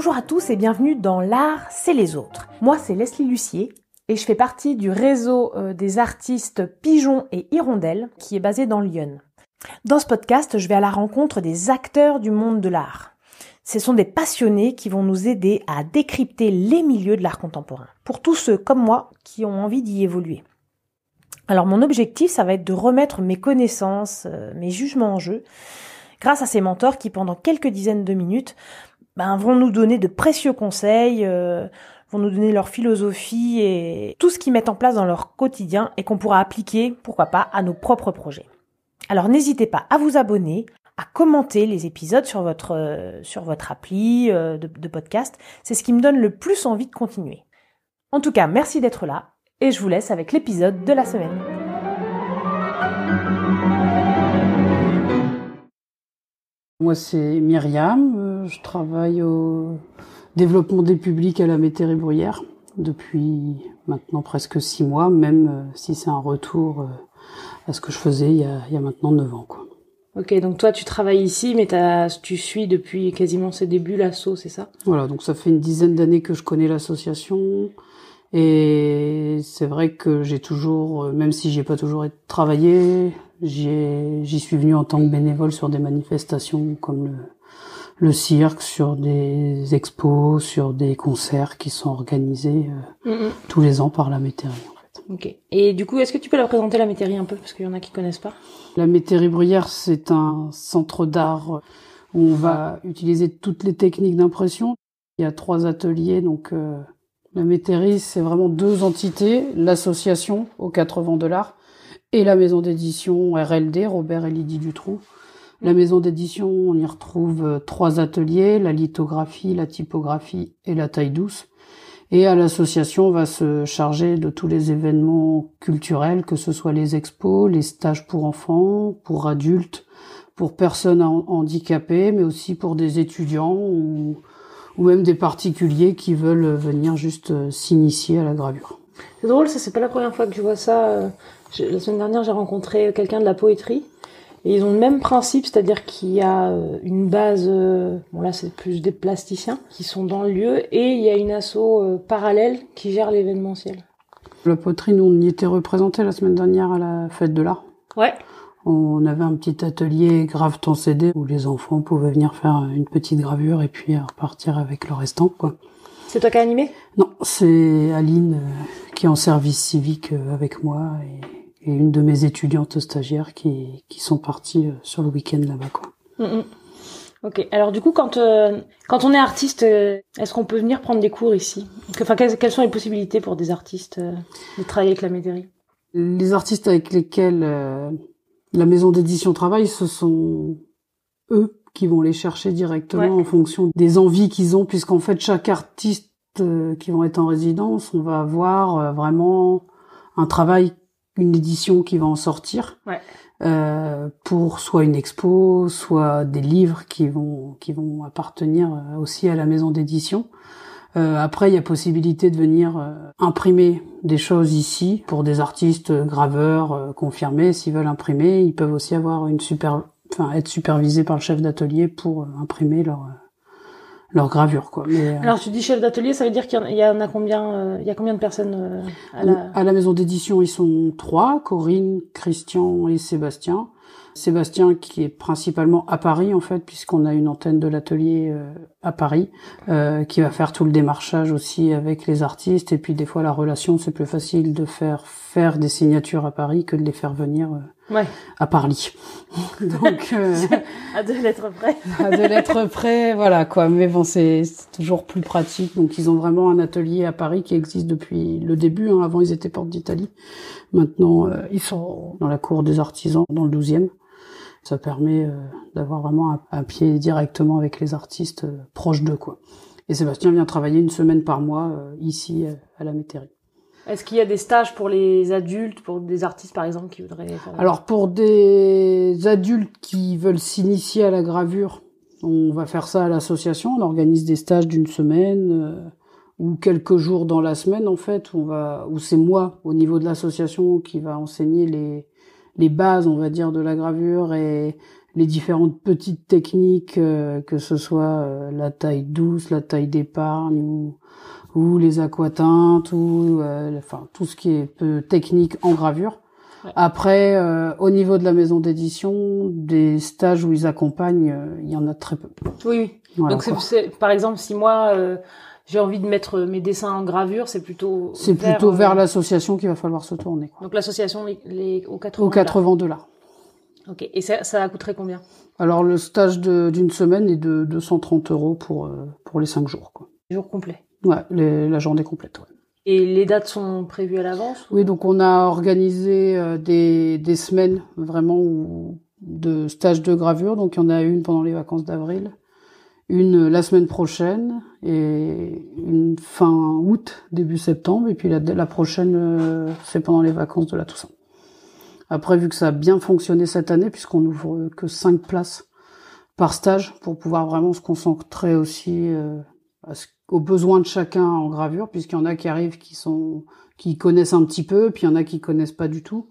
Bonjour à tous et bienvenue dans L'art, c'est les autres. Moi, c'est Leslie Lucier et je fais partie du réseau euh, des artistes Pigeons et Hirondelles qui est basé dans Lyon. Dans ce podcast, je vais à la rencontre des acteurs du monde de l'art. Ce sont des passionnés qui vont nous aider à décrypter les milieux de l'art contemporain, pour tous ceux comme moi qui ont envie d'y évoluer. Alors mon objectif, ça va être de remettre mes connaissances, euh, mes jugements en jeu, grâce à ces mentors qui, pendant quelques dizaines de minutes, ben, vont nous donner de précieux conseils, euh, vont nous donner leur philosophie et tout ce qu'ils mettent en place dans leur quotidien et qu'on pourra appliquer, pourquoi pas, à nos propres projets. Alors n'hésitez pas à vous abonner, à commenter les épisodes sur votre euh, sur votre appli euh, de, de podcast. C'est ce qui me donne le plus envie de continuer. En tout cas, merci d'être là et je vous laisse avec l'épisode de la semaine. Moi, c'est Myriam. Je travaille au développement des publics à la métairie bruyère depuis maintenant presque six mois, même euh, si c'est un retour euh, à ce que je faisais il y a, il y a maintenant neuf ans. Quoi. Ok, donc toi tu travailles ici, mais tu suis depuis quasiment ses débuts l'assaut, c'est ça? Voilà, donc ça fait une dizaine d'années que je connais l'association. Et c'est vrai que j'ai toujours, euh, même si j'ai pas toujours travaillé, j'y suis venu en tant que bénévole sur des manifestations comme le, le cirque, sur des expos, sur des concerts qui sont organisés euh, tous les ans par la métairie. En fait. Ok. Et du coup, est-ce que tu peux la présenter la métairie un peu? Parce qu'il y en a qui connaissent pas La métairie bruyère, c'est un centre d'art où on va utiliser toutes les techniques d'impression. Il y a trois ateliers, donc euh, la métairie, c'est vraiment deux entités, l'association aux quatre vents de l'art et la maison d'édition RLD, Robert et Lydie Dutroux. La maison d'édition, on y retrouve euh, trois ateliers, la lithographie, la typographie et la taille douce. Et à l'association, on va se charger de tous les événements culturels, que ce soit les expos, les stages pour enfants, pour adultes, pour personnes han- handicapées, mais aussi pour des étudiants ou, même des particuliers qui veulent venir juste euh, s'initier à la gravure. C'est drôle, c'est pas la première fois que je vois ça. euh, La semaine dernière, j'ai rencontré quelqu'un de la poétrie. Et ils ont le même principe, c'est-à-dire qu'il y a euh, une base, euh, bon là c'est plus des plasticiens qui sont dans le lieu, et il y a une asso euh, parallèle qui gère l'événementiel. La poterie, nous, on y était représenté la semaine dernière à la fête de l'art. Ouais. On avait un petit atelier grave temps CD où les enfants pouvaient venir faire une petite gravure et puis repartir avec le restant, quoi. C'est toi qui as animé? Non, c'est Aline euh, qui est en service civique euh, avec moi et, et une de mes étudiantes stagiaires qui, qui sont parties euh, sur le week-end là-bas, quoi. Mm, mm. Ok. Alors du coup, quand euh, quand on est artiste, euh, est-ce qu'on peut venir prendre des cours ici? Que- Enfin, quelles, quelles sont les possibilités pour des artistes euh, de travailler avec la métairie Les artistes avec lesquels la maison d'édition travaille, ce sont eux qui vont les chercher directement Ouais. en fonction des envies qu'ils ont, puisqu'en fait chaque artiste qui vont être en résidence, on va avoir vraiment un travail, une édition qui va en sortir. Ouais. euh, pour soit une expo, soit des livres qui vont qui vont appartenir euh, aussi à la maison d'édition. Euh, après, il y a possibilité de venir euh, imprimer des choses ici pour des artistes euh, graveurs confirmés. S'ils veulent imprimer, ils peuvent aussi avoir une super, enfin être supervisés par le chef d'atelier pour imprimer leur euh, leur gravure, quoi. Mais euh, Alors tu dis chef d'atelier, ça veut dire qu'il y en a- combien euh, Il y a combien de personnes euh, à la À la maison d'édition, ils sont trois, Corinne, Christian et Sébastien. Sébastien qui est principalement à Paris en fait, puisqu'on a une antenne de l'atelier euh, à Paris, euh, qui va faire tout le démarchage aussi avec les artistes. Et puis des fois la relation, c'est plus facile de faire faire des signatures à Paris que de les faire venir euh, Ouais. à Paris. Donc euh, à deux lettres près. à de l'être prêt, voilà quoi. Mais bon, c'est c'est toujours plus pratique. Donc ils ont vraiment un atelier à Paris qui existe depuis le début. hein. Avant ils étaient porte d'Italie. Maintenant euh, ils sont dans la cour des artisans, dans le 12e. Ça permet euh, d'avoir vraiment un, un pied directement avec les artistes euh, proches d'eux quoi. Et Sébastien vient travailler une semaine par mois euh, ici euh, à la métairie. Est-ce qu'il y a des stages pour les adultes, pour des artistes par exemple qui voudraient Alors pour des adultes qui veulent s'initier à la gravure, on va faire ça à l'association. On organise des stages d'une semaine euh, ou quelques jours dans la semaine en fait. Où on va, où c'est moi au niveau de l'association qui va enseigner les les bases, on va dire, de la gravure et les différentes petites techniques, euh, que ce soit euh, la taille douce, la taille d'épargne ou, ou les aquatintes ou enfin tout ce qui est peu technique en gravure. Après, au niveau de la maison d'édition, des stages où ils accompagnent, il y en a très peu. Oui. Donc c'est, par exemple, si moi j'ai envie de mettre mes dessins en gravure, c'est plutôt c'est plutôt vers euh, l'association qu'il va falloir se tourner. Quoi. Donc l'association les, aux 80 aux 80 dollars. Ok. Et ça, ça coûterait combien? Alors le stage d'une semaine est de 230 euros pour euh, pour les 5 jours. Quoi. Les jours Ouais, la journée complète. Ouais. Et les dates sont prévues à l'avance Oui, donc on a organisé euh, des, des semaines vraiment de stages de gravure. Donc il y en a une pendant les vacances d'avril une la semaine prochaine et une fin août, début septembre, et puis la, la prochaine, euh, c'est pendant les vacances de la Toussaint. Après, vu que ça a bien fonctionné cette année, puisqu'on ouvre que cinq places par stage pour pouvoir vraiment se concentrer aussi euh, aux besoins de chacun en gravure, puisqu'il y en a qui arrivent qui sont qui connaissent un petit peu, puis il y en a qui connaissent pas du tout.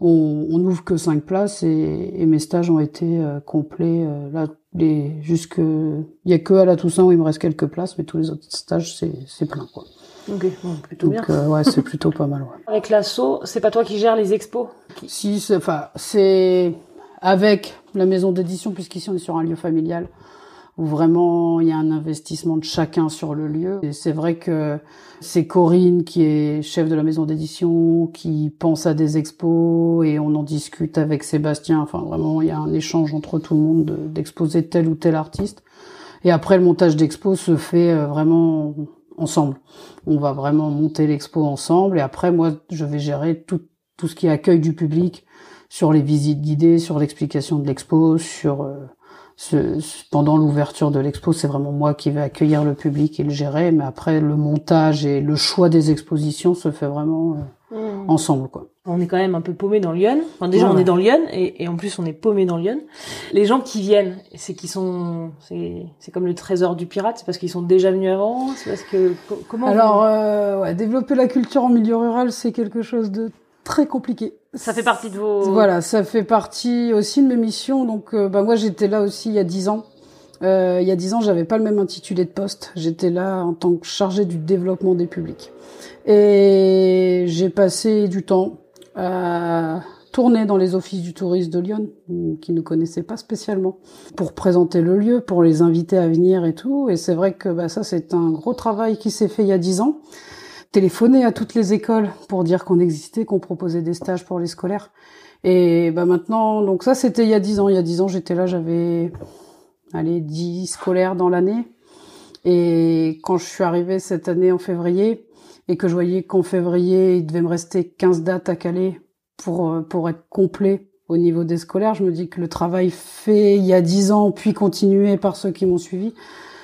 On, on ouvre que cinq places et, et mes stages ont été euh, complets là les jusque il y a que à la Toussaint où il me reste quelques places mais tous les autres stages c'est c'est plein quoi. Ok, bon, plutôt Donc, bien. Euh, ouais, c'est plutôt pas mal. Ouais. Avec l'assaut, c'est pas toi qui gères les expos Si, enfin, c'est avec la maison d'édition, puisqu'ici on est sur un lieu familial où vraiment il y a un investissement de chacun sur le lieu. Et c'est vrai que c'est Corinne qui est chef de la maison d'édition, qui pense à des expos et on en discute avec Sébastien. Enfin, vraiment, il y a un échange entre tout le monde d'exposer tel ou tel artiste. Et après, le montage d'expo se fait euh, vraiment ensemble. On va vraiment monter l'expo ensemble et après, moi, je vais gérer tout, tout ce qui est accueil du public sur les visites guidées, sur l'explication de l'expo, sur euh, pendant l'ouverture de l'expo, c'est vraiment moi qui vais accueillir le public et le gérer, mais après le montage et le choix des expositions se fait vraiment euh, mmh. ensemble, quoi. On est quand même un peu paumé dans Lyon. Enfin, déjà, on est dans Lyon et, et, en plus, on est paumé dans Lyon. Les gens qui viennent, c'est qu'ils sont, c'est comme le trésor du pirate, c'est parce qu'ils sont déjà venus avant, c'est parce que comment Alors, euh, ouais, développer la culture en milieu rural, c'est quelque chose de très compliqué. Ça fait partie de vos... Voilà, ça fait partie aussi de mes missions. Donc, euh, bah, moi, j'étais là aussi il y a dix ans. Euh, il y a dix ans, j'avais pas le même intitulé de poste. J'étais là en tant que chargé du développement des publics. Et j'ai passé du temps à tourner dans les offices du tourisme de Lyon, qui ne connaissaient pas spécialement, pour présenter le lieu, pour les inviter à venir et tout. Et c'est vrai que bah, ça, c'est un gros travail qui s'est fait il y a dix ans téléphoner à toutes les écoles pour dire qu'on existait, qu'on proposait des stages pour les scolaires. Et bah maintenant, donc ça c'était il y a dix ans. Il y a dix ans, j'étais là, j'avais allez dix scolaires dans l'année. Et quand je suis arrivée cette année en février et que je voyais qu'en février il devait me rester 15 dates à caler pour pour être complet au niveau des scolaires, je me dis que le travail fait il y a dix ans puis continué par ceux qui m'ont suivi,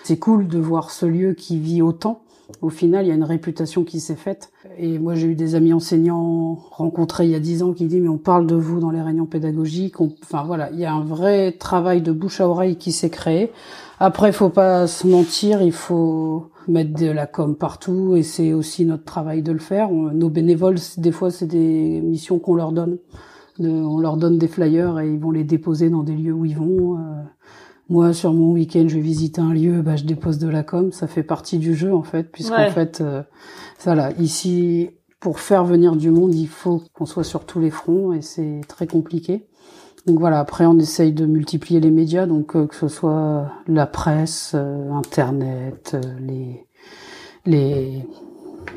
c'est cool de voir ce lieu qui vit autant au final, il y a une réputation qui s'est faite. Et moi, j'ai eu des amis enseignants rencontrés il y a dix ans qui disent mais on parle de vous dans les réunions pédagogiques. Enfin voilà, il y a un vrai travail de bouche à oreille qui s'est créé. Après, faut pas se mentir, il faut mettre de la com partout et c'est aussi notre travail de le faire. nos bénévoles, des fois, c'est des missions qu'on leur donne. on leur donne des flyers et ils vont les déposer dans des lieux où ils vont. Moi, sur mon week-end, je vais visiter un lieu, bah, je dépose de la com. Ça fait partie du jeu, en fait, puisqu'en fait, euh, voilà, ici, pour faire venir du monde, il faut qu'on soit sur tous les fronts et c'est très compliqué. Donc voilà, après, on essaye de multiplier les médias, donc euh, que ce soit la presse, euh, Internet, euh, les les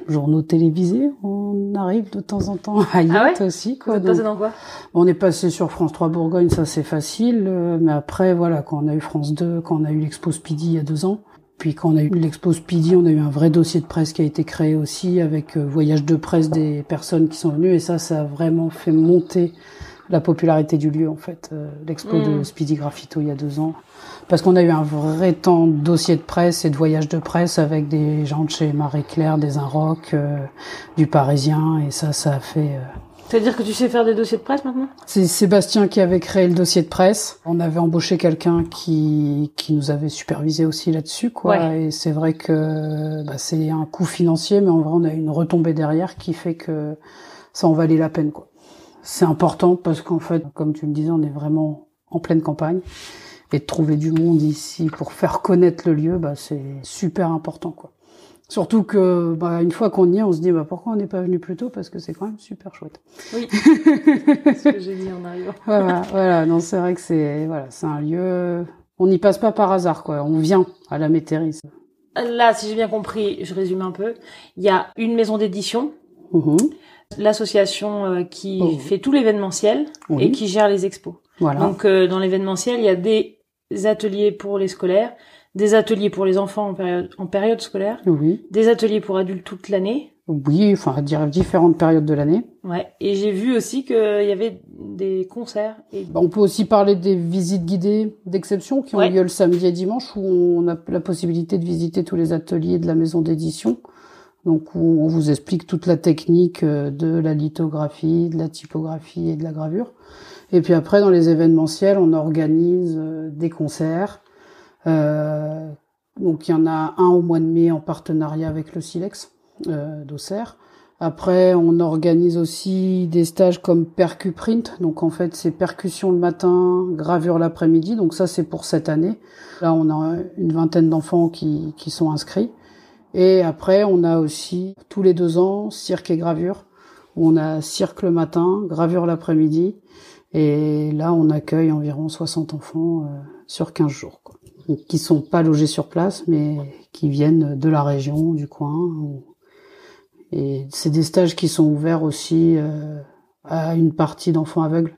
journaux télévisés. On arrive de temps en temps à y ah être aussi. Quoi. Vous êtes dans quoi On est passé sur France 3 Bourgogne, ça c'est facile. Euh, mais après, voilà, quand on a eu France 2, quand on a eu l'Expo Speedy il y a deux ans, puis quand on a eu l'Expo Speedy, on a eu un vrai dossier de presse qui a été créé aussi avec euh, voyage de presse des personnes qui sont venues. Et ça, ça a vraiment fait monter la popularité du lieu en fait. Euh, L'expo de mm. Speedy Graffito il y a deux ans parce qu'on a eu un vrai temps de dossier de presse et de voyage de presse avec des gens de chez Marie Claire, des Inrock, euh, du Parisien, et ça, ça a fait. Euh... C'est-à-dire que tu sais faire des dossiers de presse maintenant? C'est Sébastien qui avait créé le dossier de presse. On avait embauché quelqu'un qui qui nous avait supervisé aussi là-dessus, quoi. Et c'est vrai que bah, c'est un coût financier, mais en vrai, on a une retombée derrière qui fait que ça en valait la peine, quoi. c'est important parce qu'en fait, comme tu le disais, on est vraiment en pleine campagne et de trouver du monde ici pour faire connaître le lieu, bah, c'est super important, quoi. Surtout que bah, une fois qu'on y est, on se dit bah pourquoi on n'est pas venu plus tôt? Parce que c'est quand même super chouette. Oui. c'est ce que j'ai dit en arrivant. voilà, voilà. Non, c'est vrai que c'est voilà, c'est un lieu. On n'y passe pas par hasard quoi. On vient à la métairie. Là, si j'ai bien compris, je résume un peu. Il y a une maison d'édition, Mhm. l'association euh, qui Oh. fait tout l'événementiel Oui. et qui gère les expos. Voilà. Donc euh, dans l'événementiel, il y a des ateliers pour les scolaires, des ateliers pour les enfants en période, en période scolaire, oui. des ateliers pour adultes toute l'année. Oui, enfin, dire différentes périodes de l'année. Ouais. Et j'ai vu aussi qu'il y avait des concerts. Et... Bah, On peut aussi parler des visites guidées d'exception qui ont Ouais. lieu le samedi et dimanche où on a la possibilité de visiter tous les ateliers de la maison d'édition. Donc où on vous explique toute la technique euh, de la lithographie, de la typographie et de la gravure. Et puis après, dans les événementiels, on organise euh, des concerts. Euh, donc il y en a un au mois de mai en partenariat avec le Silex euh, d'Auxerre. Après, on organise aussi des stages comme Percuprint. Donc en fait, c'est percussion le matin, gravure l'après-midi. Donc ça, c'est pour cette année. Là, on a une vingtaine d'enfants qui, qui sont inscrits. Et après, on a aussi tous les deux ans cirque et gravure. On a cirque le matin, gravure l'après-midi. Et là, on accueille environ 60 enfants euh, sur 15 jours. Quoi. Donc, qui sont pas logés sur place, mais qui viennent de la région, du coin. Et c'est des stages qui sont ouverts aussi euh, à une partie d'enfants aveugles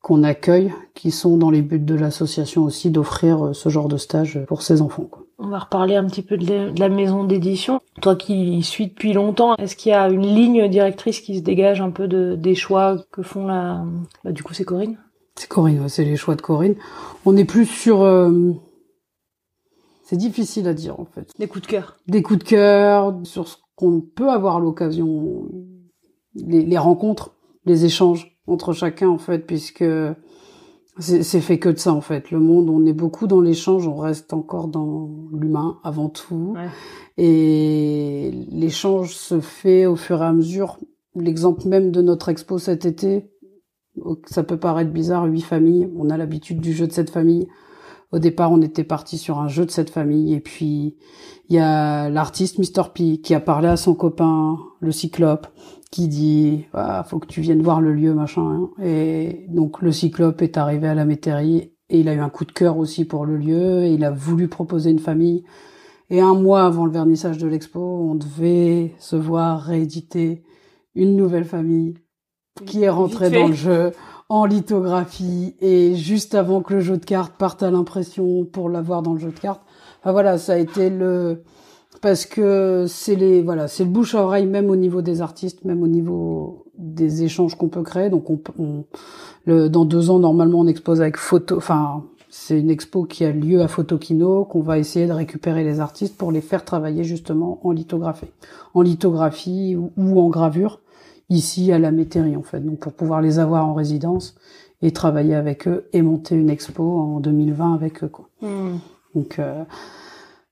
qu'on accueille, qui sont dans les buts de l'association aussi d'offrir euh, ce genre de stage pour ces enfants. On va reparler un petit peu de la, maison d'édition. Toi qui y suis depuis longtemps, est-ce qu'il y a une ligne directrice qui se dégage un peu de, des choix que font la... Bah, du coup, c'est Corinne? C'est Corinne, ouais, c'est les choix de Corinne. On est plus sur... euh, C'est difficile à dire en fait. Des coups de cœur. Des coups de cœur sur ce qu'on peut avoir l'occasion, les, les rencontres, les échanges entre chacun en fait, puisque c'est fait que de ça en fait. Le monde, on est beaucoup dans l'échange, on reste encore dans l'humain avant tout. Ouais. Et l'échange se fait au fur et à mesure. L'exemple même de notre expo cet été, ça peut paraître bizarre, huit familles. On a l'habitude du jeu de cette famille. Au départ, on était parti sur un jeu de cette famille. Et puis, il y a l'artiste Mr. P qui a parlé à son copain, le Cyclope, qui dit ah, faut que tu viennes voir le lieu, machin. hein. Et donc, le Cyclope est arrivé à la métairie et il a eu un coup de cœur aussi pour le lieu. Et il a voulu proposer une famille. Et un mois avant le vernissage de l'expo, on devait se voir rééditer une nouvelle famille qui est rentrée dans le jeu en lithographie et juste avant que le jeu de cartes parte à l'impression pour l'avoir dans le jeu de cartes. Enfin voilà, ça a été le parce que c'est les voilà, c'est le bouche à oreille même au niveau des artistes, même au niveau des échanges qu'on peut créer. Donc on, on le, dans deux ans normalement on expose avec photo, enfin c'est une expo qui a lieu à Photokino qu'on va essayer de récupérer les artistes pour les faire travailler justement en lithographie, en lithographie ou, ou en gravure ici à la métairie en fait. Donc pour pouvoir les avoir en résidence et travailler avec eux et monter une expo en 2020 avec eux quoi. Hmm. Donc euh,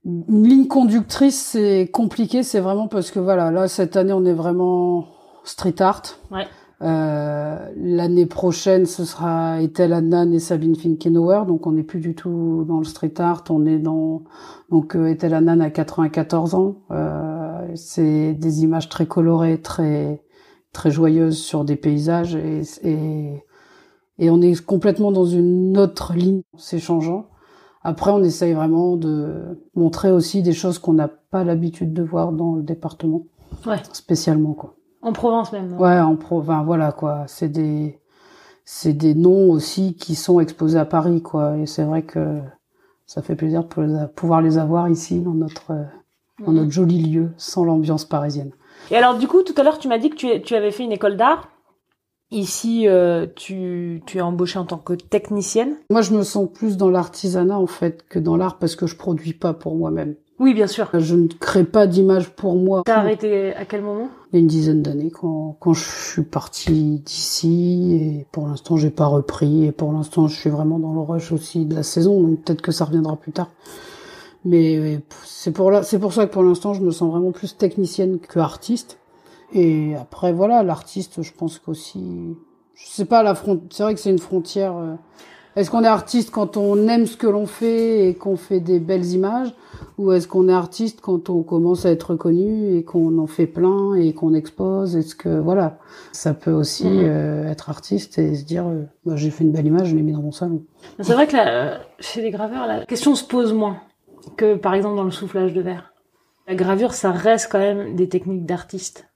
une ligne conductrice c'est compliqué, c'est vraiment parce que voilà, là cette année on est vraiment street art. Ouais. Euh, L'année prochaine, ce sera Ethel Adnan et Sabine Finkenauer, donc on n'est plus du tout dans le street art, on est dans donc euh, Ethel Adnan a 94 ans. Euh, c'est des images très colorées, très très joyeuses sur des paysages et, et et on est complètement dans une autre ligne, c'est changeant. Après, on essaye vraiment de montrer aussi des choses qu'on n'a pas l'habitude de voir dans le département, Ouais. spécialement quoi. En Provence même. non Ouais, en province, voilà quoi. C'est des, c'est des noms aussi qui sont exposés à Paris quoi. Et c'est vrai que ça fait plaisir de pouvoir les avoir ici dans notre, euh, dans notre joli lieu, sans l'ambiance parisienne. Et alors du coup, tout à l'heure, tu m'as dit que tu, tu avais fait une école d'art. Ici, euh, tu, tu es embauchée en tant que technicienne? Moi, je me sens plus dans l'artisanat en fait que dans l'art parce que je produis pas pour moi-même. Oui, bien sûr. Je ne crée pas d'image pour moi. T'as arrêté à quel moment? Il y a une dizaine d'années quand, quand je suis partie d'ici et pour l'instant j'ai pas repris et pour l'instant je suis vraiment dans le rush aussi de la saison donc peut-être que ça reviendra plus tard. Mais euh, c'est pour là, c'est pour ça que pour l'instant je me sens vraiment plus technicienne que artiste. Et après voilà, l'artiste, je pense qu'aussi je sais pas la front. C'est vrai que c'est une frontière. euh, Est-ce qu'on est artiste quand on aime ce que l'on fait et qu'on fait des belles images, ou est-ce qu'on est artiste quand on commence à être reconnu et qu'on en fait plein et qu'on expose Est-ce que voilà, ça peut aussi Mhm. euh, être artiste et se dire euh, bah, j'ai fait une belle image, je l'ai mis dans mon salon. C'est vrai que là, euh, chez les graveurs, la question se pose moins que par exemple dans le soufflage de verre. La gravure, ça reste quand même des techniques d'artiste.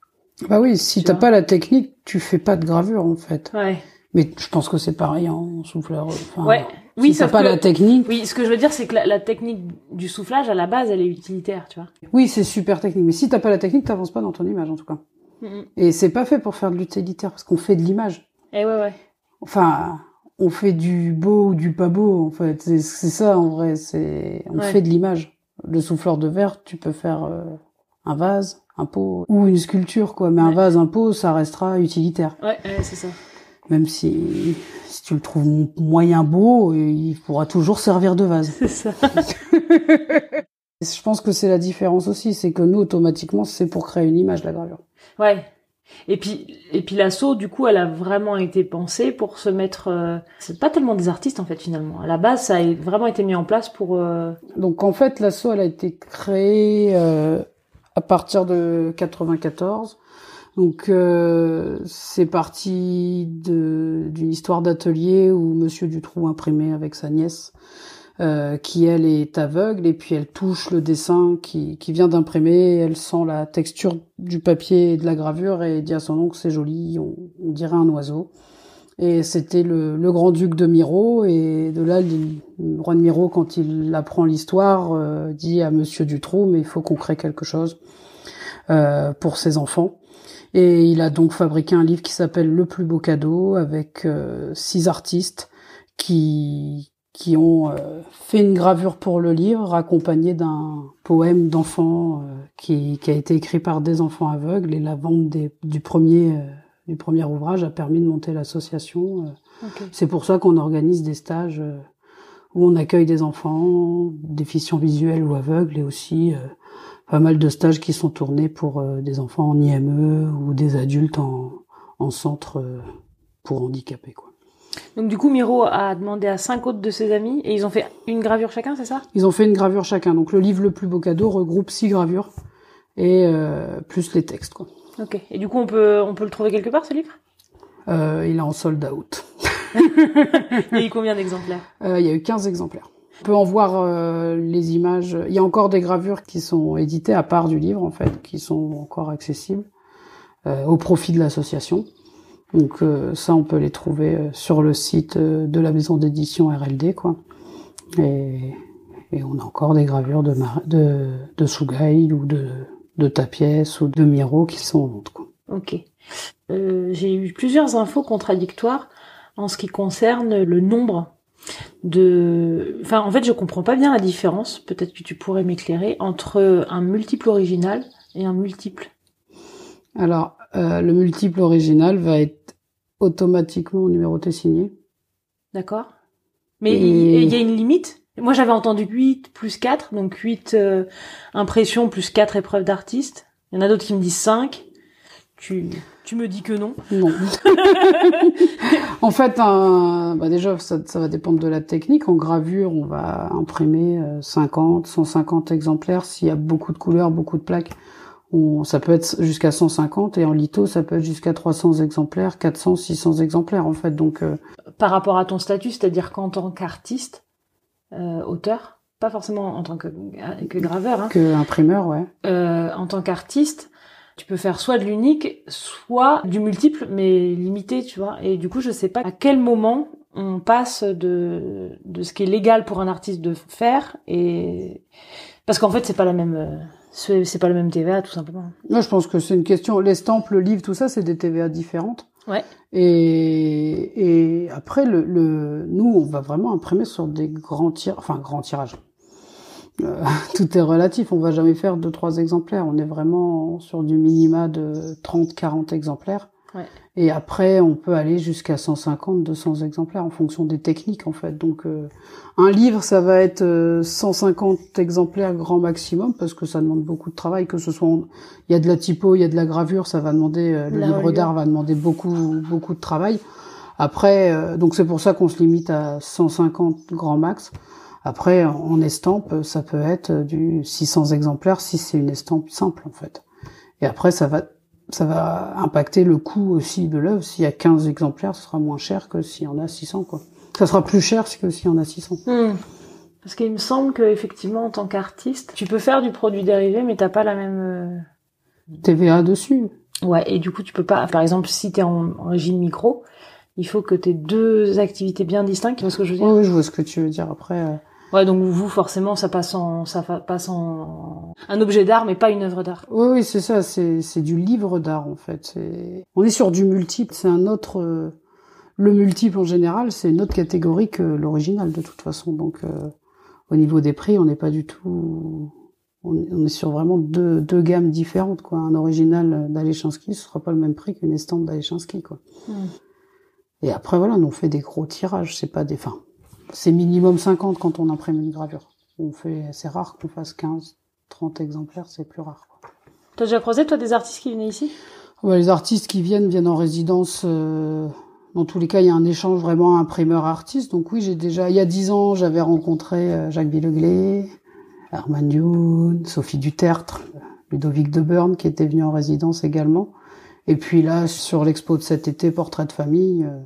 Bah oui, si t'as pas la technique, tu fais pas de gravure en fait. Ouais. Mais je pense que c'est pareil en souffleur. Enfin, Ouais. Oui, si t'as pas que- la technique. Oui, ce que je veux dire, c'est que la, la technique du soufflage, à la base, elle est utilitaire, tu vois. Oui, c'est super technique. Mais si t'as pas la technique, t'avances pas dans ton image en tout cas. Mhm. Et c'est pas fait pour faire de l'utilitaire parce qu'on fait de l'image. Eh ouais, ouais. Enfin, on fait du beau ou du pas beau en fait. C'est c'est ça en vrai. C'est on Ouais. fait de l'image. Le souffleur de verre, tu peux faire euh, un vase, un pot ou une sculpture quoi. Mais un vase, un pot, ça restera utilitaire. Ouais, ouais, c'est ça. Même si si tu le trouves moyen beau, il pourra toujours servir de vase. C'est ça. Je pense que c'est la différence aussi, c'est que nous automatiquement c'est pour créer une image la gravure. Ouais. Et puis, et puis l'assaut, du coup, elle a vraiment été pensée pour se mettre. euh, C'est pas tellement des artistes en fait finalement. À la base, ça a vraiment été mis en place pour. euh, Donc en fait, l'asso, elle a été créée euh, à partir de 94. Donc euh, c'est parti d'une histoire d'atelier où Monsieur Dutroux imprimait avec sa nièce, euh, qui elle est aveugle et puis elle touche le dessin qui qui vient d'imprimer. Elle sent la texture du papier et de la gravure et dit à son oncle c'est joli, on dirait un oiseau. Et c'était le, le grand-duc de Miro, et de là, le, roi de Miro, quand il apprend l'histoire, euh, dit à Monsieur Dutroux, mais il faut qu'on crée quelque chose euh, pour ses enfants. Et il a donc fabriqué un livre qui s'appelle Le plus beau cadeau, avec euh, six artistes qui qui ont euh, fait une gravure pour le livre, accompagné d'un poème d'enfant euh, qui, qui a été écrit par des enfants aveugles, et la vente des, du premier du premier ouvrage a permis de monter l'association. euh. C'est pour ça qu'on organise des stages euh, où on accueille des enfants déficients visuels ou aveugles et aussi euh, pas mal de stages qui sont tournés pour des enfants en IME ou des adultes en, en centre pour handicapés. Quoi. Donc du coup, Miro a demandé à cinq autres de ses amis et ils ont fait une gravure chacun, c'est ça? Ils ont fait une gravure chacun. Donc le livre Le plus beau cadeau regroupe six gravures et euh, plus les textes. Quoi. Ok. Et du coup, on peut, on peut le trouver quelque part ce livre? Euh, il est en sold out. Il y a eu combien d'exemplaires? Euh, il y a eu 15 exemplaires. On peut en voir euh, les images. Il y a encore des gravures qui sont éditées à part du livre, en fait, qui sont encore accessibles euh, au profit de l'association. Donc euh, ça, on peut les trouver euh, sur le site de la maison d'édition RLD, quoi. Et, et on a encore des gravures de, de, de ou de, de Tapiès ou de Miro qui sont en vente, quoi. Ok. Euh, J'ai eu plusieurs infos contradictoires en ce qui concerne le nombre de... Enfin, en fait, je comprends pas bien la différence, peut-être que tu pourrais m'éclairer, entre un multiple original et un multiple. Alors, euh, le multiple original va être automatiquement numéroté signé. D'accord Mais il y a une limite? Moi, j'avais entendu 8 plus 4, donc 8 euh, impressions plus 4 épreuves d'artiste. Il y en a d'autres qui me disent 5. Tu, tu me dis que non. Non. en fait, un, bah déjà, ça, ça va dépendre de la technique. En gravure, on va imprimer euh, 50, 150 exemplaires. S'il y a beaucoup de couleurs, beaucoup de plaques, on, ça peut être jusqu'à 150. Et en litho, ça peut être jusqu'à 300 exemplaires, 400, 600 exemplaires, en fait. Donc, euh, Par rapport à ton statut, c'est-à-dire qu'en tant qu'artiste, euh, auteur, pas forcément en tant que, que graveur, hein, que imprimeur, ouais. euh, en tant qu'artiste, tu peux faire soit de l'unique, soit du multiple, mais limité, tu vois. Et du coup, je sais pas à quel moment on passe de, de ce qui est légal pour un artiste de faire et parce qu'en fait, c'est pas la même, euh, c'est pas le même TVA, tout simplement. Moi, je pense que c'est une question. L'estampe, le livre, tout ça, c'est des TVA différentes. Ouais. Et, et après, le, le, nous, on va vraiment imprimer sur des grands tirages, enfin, grands tirages. Euh, tout est relatif. On va jamais faire deux, trois exemplaires. On est vraiment sur du minima de 30, 40 exemplaires. Ouais. Et après, on peut aller jusqu'à 150, 200 exemplaires en fonction des techniques, en fait. Donc, euh, un livre, ça va être euh, 150 exemplaires grand maximum parce que ça demande beaucoup de travail, que ce soit, en- il y a de la typo, il y a de la gravure, ça va demander, euh, le livre d'art va demander beaucoup, beaucoup de travail. Après, euh, donc c'est pour ça qu'on se limite à 150 grand max. Après, en estampe, ça peut être du 600 exemplaires si c'est une estampe simple en fait. Et après, ça va ça va impacter le coût aussi de l'œuvre. S'il y a 15 exemplaires, ce sera moins cher que s'il y en a 600 quoi. Ça sera plus cher que s'il y en a 600. Hmm. Parce qu'il me semble que effectivement en tant qu'artiste, tu peux faire du produit dérivé, mais t'as pas la même euh, TVA dessus. Ouais, et du coup tu peux pas. Par exemple, si t'es en, en régime micro, il faut que t'aies deux activités bien distinctes. Tu vois ce que je veux dire? Oui, je vois ce que tu veux dire. Après. Ouais, donc vous, forcément, ça passe en, ça passe en un objet d'art, mais pas une œuvre d'art. Oui, oui, c'est ça. C'est, c'est du livre d'art en fait. On est sur du multiple. C'est un autre. Euh, le multiple en général, c'est une autre catégorie que l'original de toute façon. Donc, euh, au niveau des prix, on n'est pas du tout. On est sur vraiment deux, deux gammes différentes, quoi. Un original d'Alechinsky, ce sera pas le même prix qu'une estampe d'Alechinsky, quoi. Hmm. Et après, voilà, on fait des gros tirages. C'est pas des. Enfin, c'est minimum 50 quand on imprime une gravure. On fait, c'est rare qu'on fasse 15, 30 exemplaires, c'est plus rare. T'as déjà croisé toi des artistes qui venaient ici? Les artistes qui viennent viennent en résidence. Euh, dans tous les cas, il y a un échange vraiment imprimeur-artiste. Donc oui, j'ai déjà, il y a 10 ans, j'avais rencontré euh, Jacques Villeglé, Herman Youn, Sophie Dutertre, Ludovic Deburn qui était venu en résidence également. Et puis là, sur l'expo de cet été, Portrait de famille, euh,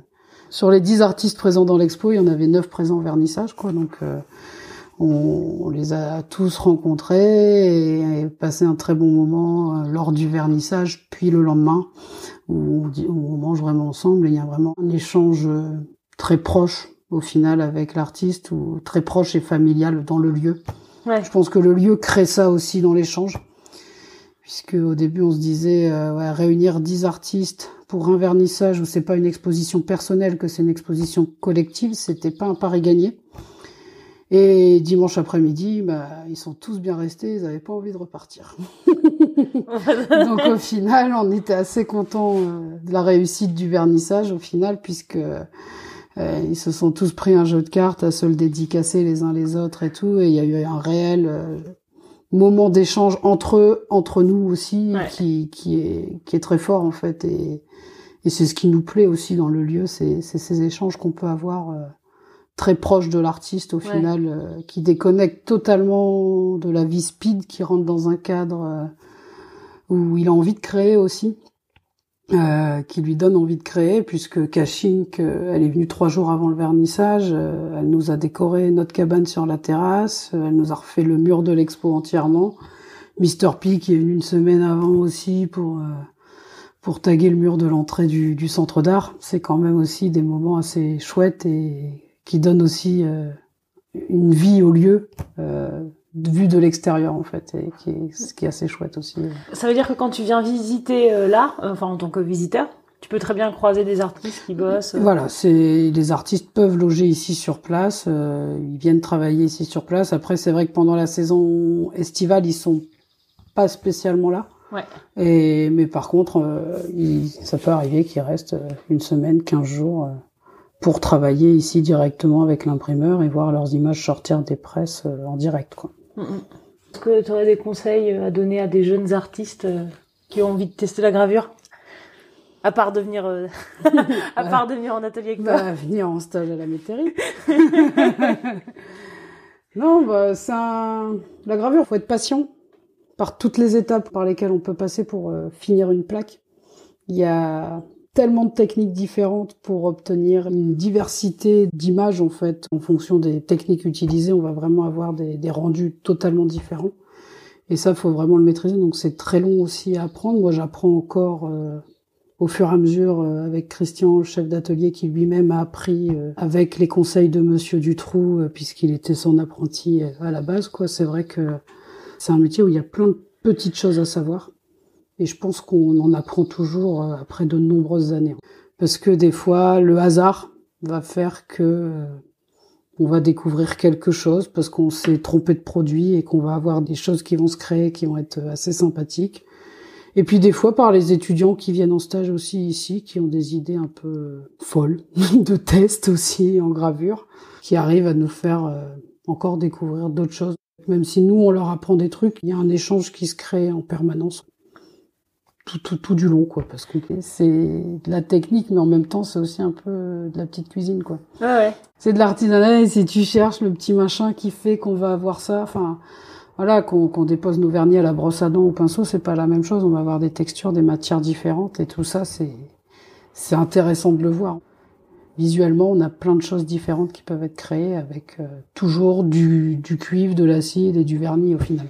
sur les dix artistes présents dans l'expo, il y en avait neuf présents au vernissage, quoi. Donc, euh, on, les a tous rencontrés et, passé un très bon moment euh, lors du vernissage, puis le lendemain, où on, on, mange vraiment ensemble. Et il y a vraiment un échange euh, très proche au final avec l'artiste, ou très proche et familial dans le lieu. Ouais. Je pense que le lieu crée ça aussi dans l'échange puisque au début on se disait euh, ouais, réunir dix artistes pour un vernissage où c'est pas une exposition personnelle que c'est une exposition collective, c'était pas un pari gagné. Et dimanche après-midi, bah, ils sont tous bien restés, ils n'avaient pas envie de repartir. Donc au final, on était assez contents euh, de la réussite du vernissage au final, puisque euh, ils se sont tous pris un jeu de cartes à se le dédicacer les uns les autres et tout, et il y a eu un réel moment d'échange entre eux, entre nous aussi, qui, qui, est, qui est très fort en fait. Et, et c'est ce qui nous plaît aussi dans le lieu, c'est ces échanges qu'on peut avoir euh, très proches de l'artiste au final, euh, qui déconnectent totalement de la vie speed, qui rentre dans un cadre euh, où il a envie de créer aussi. Euh, qui lui donne envie de créer, puisque Kashink, euh, elle est venue trois jours avant le vernissage, euh, elle nous a décoré notre cabane sur la terrasse, elle nous a refait le mur de l'expo entièrement. Mr. P qui est venu une semaine avant aussi pour pour taguer le mur de l'entrée du, du, centre d'art. C'est quand même aussi des moments assez chouettes et qui donnent aussi une vie au lieu vue de l'extérieur en fait, et qui est, ce qui est assez chouette aussi. Ça veut dire que quand tu viens visiter euh, l'art, euh, enfin en tant que visiteur, tu peux très bien croiser des artistes qui bossent. Euh. Voilà, c'est les artistes peuvent loger ici sur place, ils viennent travailler ici sur place. Après, c'est vrai que pendant la saison estivale, ils sont pas spécialement là. Ouais. Et mais par contre, ça peut arriver qu'ils restent une semaine, quinze jours pour travailler ici directement avec l'imprimeur et voir leurs images sortir des presses en direct, quoi. Est-ce que tu aurais des conseils euh, à donner à des jeunes artistes euh, qui ont envie de tester la gravure? À part de venir, euh, à part en atelier avec bah, venir en stage à la métairie. non, bah, c'est la gravure, faut être patient par toutes les étapes par lesquelles on peut passer pour finir une plaque. Il y a tellement de techniques différentes pour obtenir une diversité d'images en fait. En fonction des techniques utilisées, on va vraiment avoir des, rendus totalement différents. Et ça, faut vraiment le maîtriser. Donc c'est très long aussi à apprendre. Moi, j'apprends encore euh, au fur et à mesure euh, avec Christian, chef d'atelier, qui lui-même a appris euh, avec les conseils de Monsieur Dutroux, puisqu'il était son apprenti à la base. Quoi, c'est vrai que c'est un métier où il y a plein de petites choses à savoir. Et je pense qu'on en apprend toujours euh, après de nombreuses années. Parce que des fois, le hasard va faire que euh, on va découvrir quelque chose parce qu'on s'est trompé de produit et qu'on va avoir des choses qui vont se créer qui vont être assez sympathiques. Et puis des fois par les étudiants qui viennent en stage aussi ici, qui ont des idées un peu folles de tests aussi en gravure, qui arrivent à nous faire euh, encore découvrir d'autres choses. Même si nous on leur apprend des trucs, il y a un échange qui se crée en permanence tout, tout, tout du long, quoi, parce que c'est de la technique, mais en même temps, c'est aussi un peu de la petite cuisine, quoi. Ah ouais. C'est de l'artisanat, et si tu cherches le petit machin qui fait qu'on va avoir ça, enfin, voilà, qu'on dépose nos vernis à la brosse à dents au pinceau, c'est pas la même chose. On va avoir des textures, des matières différentes, et tout ça, c'est c'est intéressant de le voir. Visuellement, on a plein de choses différentes qui peuvent être créées avec euh, toujours du, du cuivre, de l'acide et du vernis au final.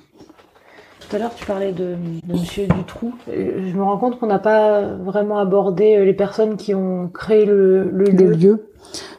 Tout à l'heure, tu parlais de, de Monsieur Dutroux. Euh, Je me rends compte qu'on n'a pas vraiment abordé euh, les personnes qui ont créé le, le Le lieu. lieu.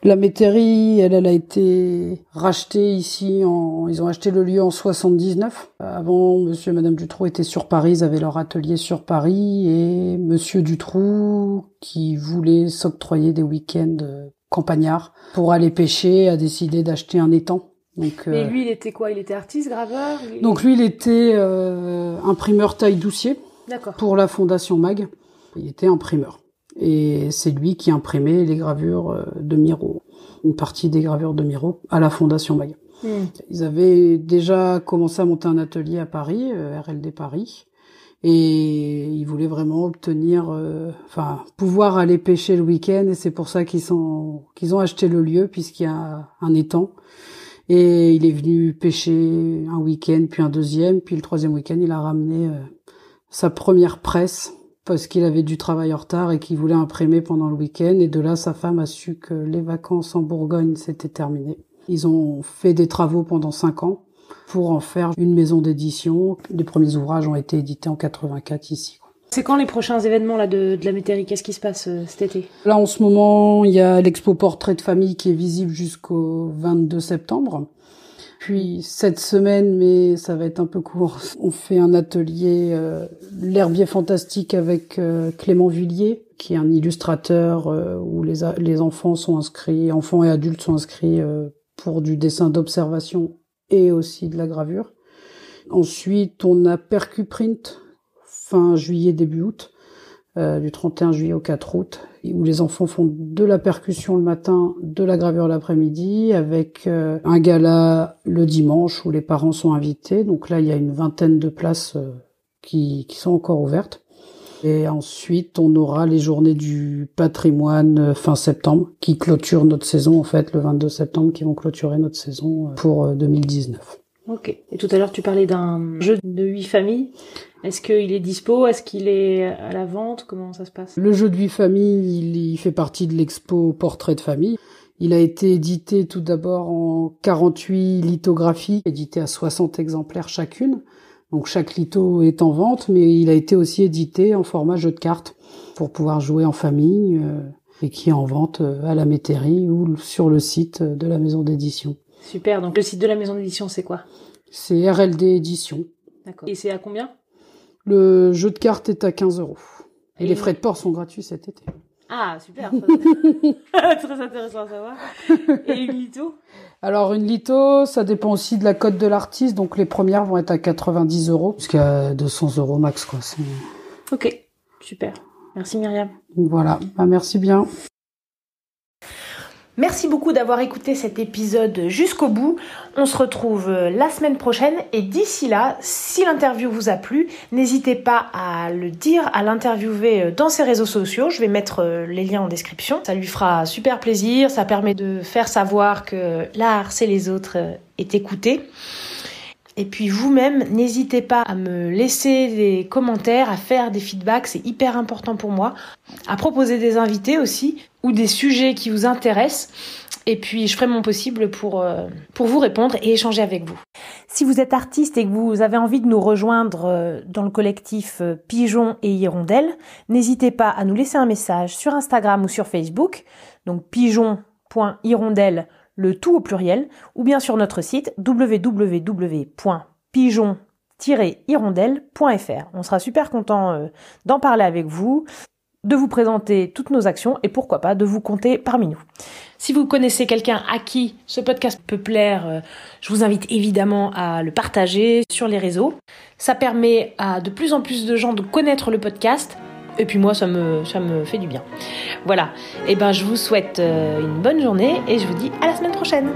La métairie, elle, elle a été rachetée ici en, ils ont acheté le lieu en 79. Avant, monsieur et madame Dutroux étaient sur Paris, ils avaient leur atelier sur Paris et monsieur Dutroux, qui voulait s'octroyer des week-ends euh, campagnards pour aller pêcher, a décidé d'acheter un étang. Donc, Mais euh, lui, il était quoi? Il était artiste, graveur? Il- donc lui, il était euh, imprimeur taille doucier D'accord. pour la fondation Mag. Il était imprimeur. Et c'est lui qui imprimait les gravures euh, de Miro, une partie des gravures de Miro à la fondation Mag. Hmm. Ils avaient déjà commencé à monter un atelier à Paris, RLD Paris, et ils voulaient vraiment obtenir, euh, enfin, pouvoir aller pêcher le week-end, et c'est pour ça qu'ils sont, qu'ils ont acheté le lieu puisqu'il y a un étang. Et il est venu pêcher un week-end, puis un deuxième, puis le troisième week-end, il a ramené euh, sa première presse parce qu'il avait du travail en retard et qu'il voulait imprimer pendant le week-end. Et de là, sa femme a su que les vacances en Bourgogne s'étaient terminées. Ils ont fait des travaux pendant cinq ans pour en faire une maison d'édition. Les premiers ouvrages ont été édités en 84 ici. C'est quand les prochains événements là de, de la métairie? Qu'est-ce qui se passe euh, cet été? Là, en ce moment, il y a l'expo portrait de famille qui est visible jusqu'au 22 septembre. Puis cette semaine, mais ça va être un peu court, on fait un atelier euh, l'herbier fantastique avec euh, Clément Villiers, qui est un illustrateur euh, où les, les enfants sont inscrits, enfants et adultes sont inscrits euh, pour du dessin d'observation et aussi de la gravure. Ensuite, on a Percuprint fin juillet début août, euh, du 31 juillet au 4 août, où les enfants font de la percussion le matin, de la gravure l'après-midi, avec euh, un gala le dimanche où les parents sont invités. Donc là, il y a une vingtaine de places euh, qui, qui sont encore ouvertes. Et ensuite, on aura les journées du patrimoine euh, fin septembre, qui clôturent notre saison, en fait, le 22 septembre, qui vont clôturer notre saison pour euh, 2019. Ok. Et tout à l'heure, tu parlais d'un jeu de huit familles. Est-ce qu'il est dispo? Est-ce qu'il est à la vente? Comment ça se passe? Le jeu de vie famille, il, il fait partie de l'expo Portrait de famille. Il a été édité tout d'abord en 48 lithographies, édité à 60 exemplaires chacune. Donc chaque litho est en vente, mais il a été aussi édité en format jeu de cartes pour pouvoir jouer en famille euh, et qui est en vente euh, à la métairie ou sur le site de la maison d'édition. Super. Donc le site de la maison d'édition, c'est quoi? C'est RLD Édition. D'accord. Et c'est à combien? Le jeu de cartes est à 15 euros. Et Et- les frais de port sont gratuits cet été. Ah, super. Très intéressant à savoir. Et une litho Alors une litho, ça dépend aussi de la cote de l'artiste, donc les premières vont être à 90 euros, jusqu'à 200 euros max quoi. Ok. Super. Merci Myriam. Voilà, Bah, merci bien. Merci beaucoup d'avoir écouté cet épisode jusqu'au bout. On se retrouve euh, la semaine prochaine et d'ici là, si l'interview vous a plu, n'hésitez pas à le dire, à l'interviewer euh, dans ses réseaux sociaux. Je vais mettre euh, les liens en description. Ça lui fera super plaisir. Ça permet de faire savoir que l'art, c'est les autres, est écouté. Et puis vous-même, n'hésitez pas à me laisser des commentaires, à faire des feedbacks, c'est hyper important pour moi. À proposer des invités aussi, ou des sujets qui vous intéressent. Et puis je ferai mon possible pour, euh, pour vous répondre et échanger avec vous. Si vous êtes artiste et que vous avez envie de nous rejoindre euh, dans le collectif euh, Pigeon et Hirondelle, n'hésitez pas à nous laisser un message sur Instagram ou sur Facebook, donc pigeon.hirondelle le tout au pluriel, ou bien sur notre site www.pigeon-hirondelle.fr. On sera super content euh, d'en parler avec vous, de vous présenter toutes nos actions et pourquoi pas de vous compter parmi nous. Si vous connaissez quelqu'un à qui ce podcast peut plaire, euh, je vous invite évidemment à le partager sur les réseaux. Ça permet à de plus en plus de gens de connaître le podcast. Et puis moi, ça me, ça me fait du bien. Voilà. Et ben, je vous souhaite euh, une bonne journée et je vous dis à la semaine prochaine.